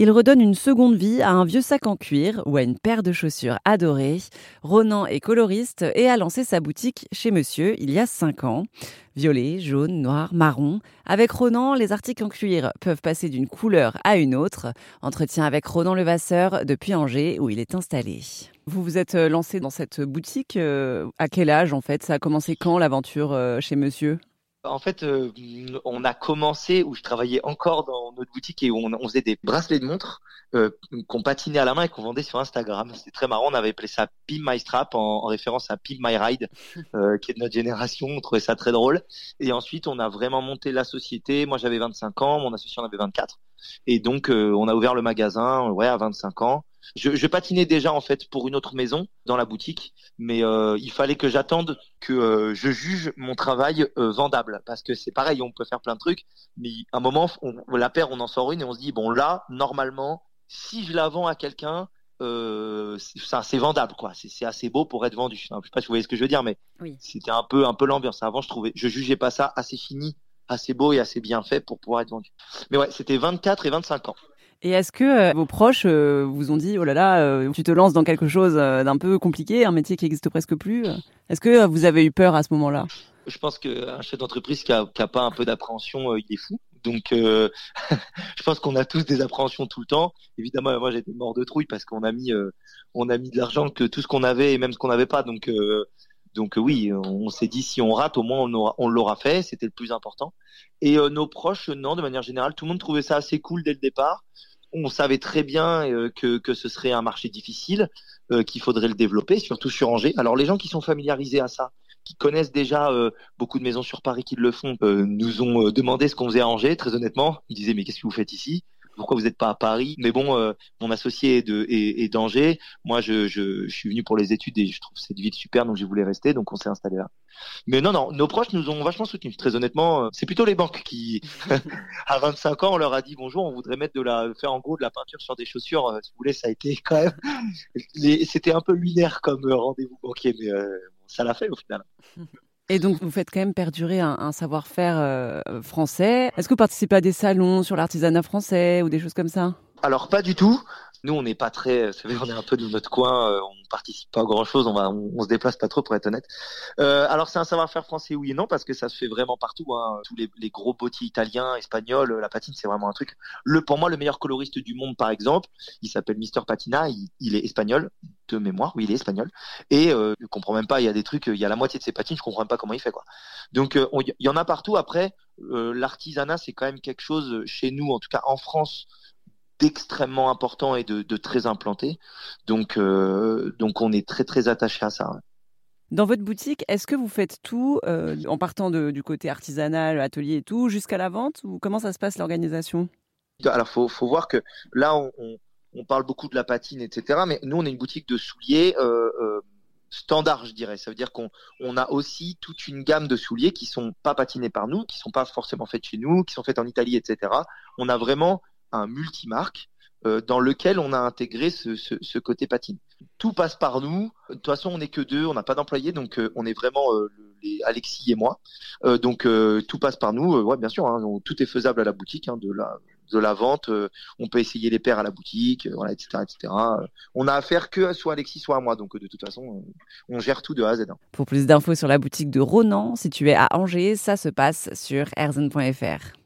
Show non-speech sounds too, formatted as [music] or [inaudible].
Il redonne une seconde vie à un vieux sac en cuir ou à une paire de chaussures adorées. Ronan est coloriste et a lancé sa boutique chez Monsieur il y a 5 ans. Violet, jaune, noir, marron. Avec Ronan, les articles en cuir peuvent passer d'une couleur à une autre. Entretien avec Ronan Levasseur depuis Angers où il est installé. Vous vous êtes euh, lancé dans cette boutique euh, à quel âge en fait? Ça a commencé quand l'aventure euh, chez Monsieur? En fait, euh, on a commencé où je travaillais encore dans notre boutique et où on, faisait des bracelets de montres euh, qu'on patinait à la main et qu'on vendait sur Instagram. C'était très marrant. On avait appelé ça Pim My Strap en, référence à Pim My Ride, [laughs] euh, qui est de notre génération. On trouvait ça très drôle. Et ensuite, on a vraiment monté la société. Moi, j'avais 25 ans, mon associé en avait 24. Et donc, on a ouvert le magasin, ouais, à 25 ans. Je, je, patinais déjà en fait pour une autre maison dans la boutique, mais euh, il fallait que j'attende que euh, je juge mon travail euh, vendable parce que c'est pareil, on peut faire plein de trucs, mais à un moment, on, la paire, on en sort une et on se dit bon là, normalement, si je la vends à quelqu'un, ça c'est vendable quoi, c'est assez beau pour être vendu. je sais pas si vous voyez ce que je veux dire, mais c'était un peu un peu l'ambiance. Avant, je trouvais, je jugeais pas ça assez fini, assez beau et assez bien fait pour pouvoir être vendu. Mais ouais, c'était 24 et 25 ans. Et est-ce que euh, vos proches euh, vous ont dit, oh là là, euh, tu te lances dans quelque chose d'un peu compliqué, un métier qui n'existe presque plus Est-ce que vous avez eu peur à ce moment-là? Je pense qu'un chef d'entreprise qui n'a pas un peu d'appréhension, il est fou. Donc, [laughs] je pense qu'on a tous des appréhensions tout le temps. Évidemment, moi, j'étais mort de trouille parce qu'on a mis, on a mis de l'argent que tout ce qu'on avait et même ce qu'on n'avait pas. Donc, donc oui, on s'est dit si on rate, au moins on, l'aura fait. C'était le plus important. Et nos proches, non, de manière générale, tout le monde trouvait ça assez cool dès le départ on savait très bien euh, que, que ce serait un marché difficile, euh, qu'il faudrait le développer, surtout sur Angers. Alors les gens qui sont familiarisés à ça, qui connaissent déjà euh, beaucoup de maisons sur Paris qui le font, nous ont demandé ce qu'on faisait à Angers. Très honnêtement, ils disaient mais qu'est-ce que vous faites ici? Pourquoi vous n'êtes pas à Paris? Mais bon, euh, mon associé est, de, est, d'Angers. Moi, je, je, je, suis venu pour les études et je trouve cette ville super, donc je voulais rester, donc on s'est installé là. Mais non, non, nos proches nous ont vachement soutenus. Très honnêtement, euh, c'est plutôt les banques qui, [laughs] [laughs] à 25 ans, on leur a dit bonjour, on voudrait mettre de la, faire en gros de la peinture sur des chaussures. Euh, si vous voulez, ça a été quand même, [laughs] c'était un peu lunaire comme rendez-vous banquier, mais ça l'a fait au final. Et donc, vous faites quand même perdurer un, savoir-faire euh, français. Est-ce que vous participez à des salons sur l'artisanat français ou des choses comme ça? Alors, pas du tout. Nous, on n'est pas très, vous savez, on est un peu dans notre coin, euh, on participe pas à grand chose, on va, on, se déplace pas trop pour être honnête. Euh, alors c'est un savoir-faire français oui et non parce que ça se fait vraiment partout. Hein. Tous les, gros bottiers italiens, espagnols, la patine c'est vraiment un truc. Le pour moi le meilleur coloriste du monde par exemple, il s'appelle Mister Patina, il, est espagnol de mémoire, oui il est espagnol et euh, je comprends même pas. Il y a des trucs, il y a la moitié de ses patines, je comprends même pas comment il fait quoi. Donc euh, il y en a partout. Après euh, l'artisanat c'est quand même quelque chose chez nous, en tout cas en France d'extrêmement important et de, très implanté. Donc, euh, donc on est très très attaché à ça. Dans votre boutique, est-ce que vous faites tout euh, en partant du côté artisanal, atelier et tout, jusqu'à la vente ou comment ça se passe l'organisation? Alors, faut, faut voir que là, on, on, parle beaucoup de la patine, etc. Mais nous, on est une boutique de souliers. Euh, standard, je dirais. Ça veut dire qu'on on a aussi toute une gamme de souliers qui sont pas patinés par nous, qui sont pas forcément faits chez nous, qui sont faits en Italie, etc. On a vraiment un multimarque euh, dans lequel on a intégré ce, côté patine. Tout passe par nous. De toute façon, on n'est que deux, on n'a pas d'employés, donc euh, on est vraiment euh, Alexis et moi. donc tout passe par nous. ouais, bien sûr, hein, tout est faisable à la boutique, hein, de la de la vente. on peut essayer les paires à la boutique, etc., etc. on a affaire que soit Alexis, soit à moi. Donc de toute façon, on gère tout de A à Z. Hein. Pour plus d'infos sur la boutique de Ronan, située à Angers, ça se passe sur erzen.fr.